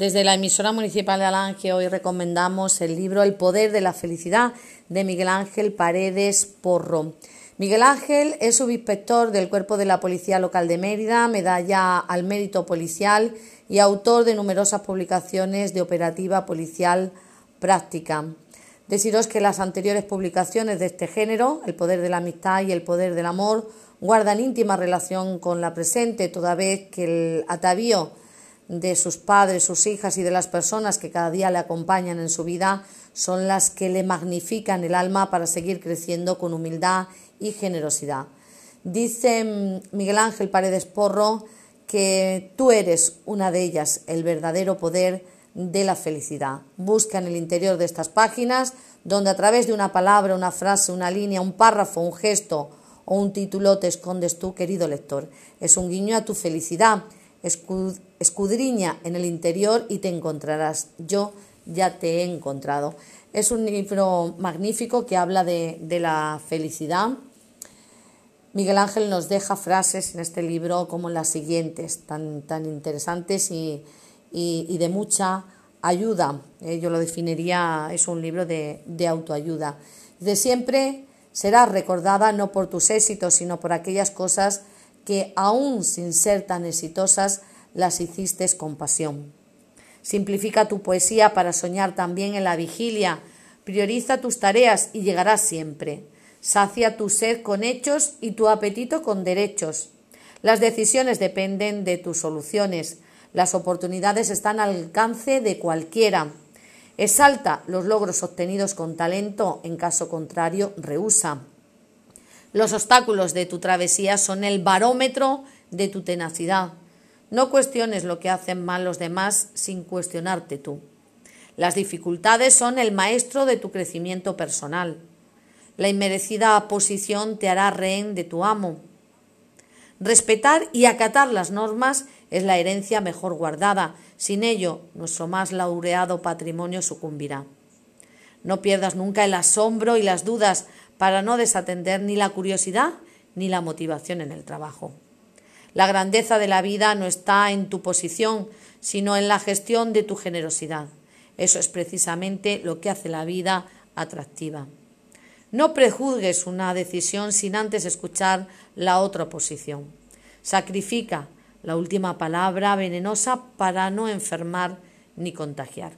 Desde la emisora municipal de Alange hoy recomendamos el libro El poder de la felicidad de Miguel Ángel Paredes Porro. Miguel Ángel es subinspector del Cuerpo de la Policía Local de Mérida, medalla al mérito policial y autor de numerosas publicaciones de operativa policial práctica. Deciros que las anteriores publicaciones de este género, El poder de la amistad y El poder del amor, guardan íntima relación con la presente, toda vez que el atavío de sus padres, sus hijas y de las personas que cada día le acompañan en su vida son las que le magnifican el alma para seguir creciendo con humildad y generosidad. Dice mm, Miguel Ángel Paredes Porro que tú eres una de ellas, el verdadero poder de la felicidad. Busca en el interior de estas páginas, donde a través de una palabra, una frase, una línea, un párrafo, un gesto o un título te escondes tú, querido lector. Es un guiño a tu felicidad escudriña en el interior y te encontrarás. Yo ya te he encontrado. Es un libro magnífico que habla de, la felicidad. Miguel Ángel nos deja frases en este libro como las siguientes, tan, tan interesantes y, de mucha ayuda. Eh, yo lo definiría, es un libro de, de autoayuda. De siempre serás recordada no por tus éxitos, sino por aquellas cosas que aún sin ser tan exitosas las hiciste con pasión. Simplifica tu poesía para soñar también en la vigilia. Prioriza tus tareas y llegarás siempre. Sacia tu sed con hechos y tu apetito con derechos. Las decisiones dependen de tus soluciones. Las oportunidades están al alcance de cualquiera. Exalta los logros obtenidos con talento, en caso contrario, rehúsa. Los obstáculos de tu travesía son el barómetro de tu tenacidad. No cuestiones lo que hacen mal los demás sin cuestionarte tú. Las dificultades son el maestro de tu crecimiento personal. La inmerecida posición te hará rehén de tu amo. Respetar y acatar las normas es la herencia mejor guardada. Sin ello, nuestro más laureado patrimonio sucumbirá. No pierdas nunca el asombro y las dudas para no desatender ni la curiosidad ni la motivación en el trabajo. La grandeza de la vida no está en tu posición, sino en la gestión de tu generosidad. Eso es precisamente lo que hace la vida atractiva. No prejuzgues una decisión sin antes escuchar la otra posición. Sacrifica la última palabra venenosa para no enfermar ni contagiar.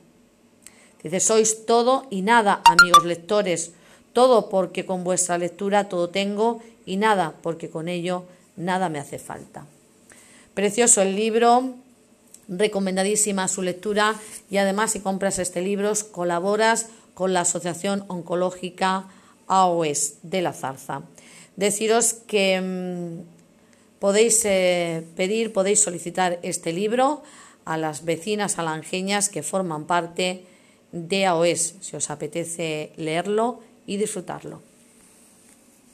Dice, sois todo y nada, amigos lectores, todo porque con vuestra lectura todo tengo y nada porque con ello nada me hace falta. Precioso el libro, recomendadísima su lectura y además si compras este libro colaboras con la Asociación Oncológica AOS de la Zarza. Deciros que mm, podéis eh, pedir, podéis solicitar este libro a las vecinas alangeñas que forman parte de AOS, si os apetece leerlo y disfrutarlo.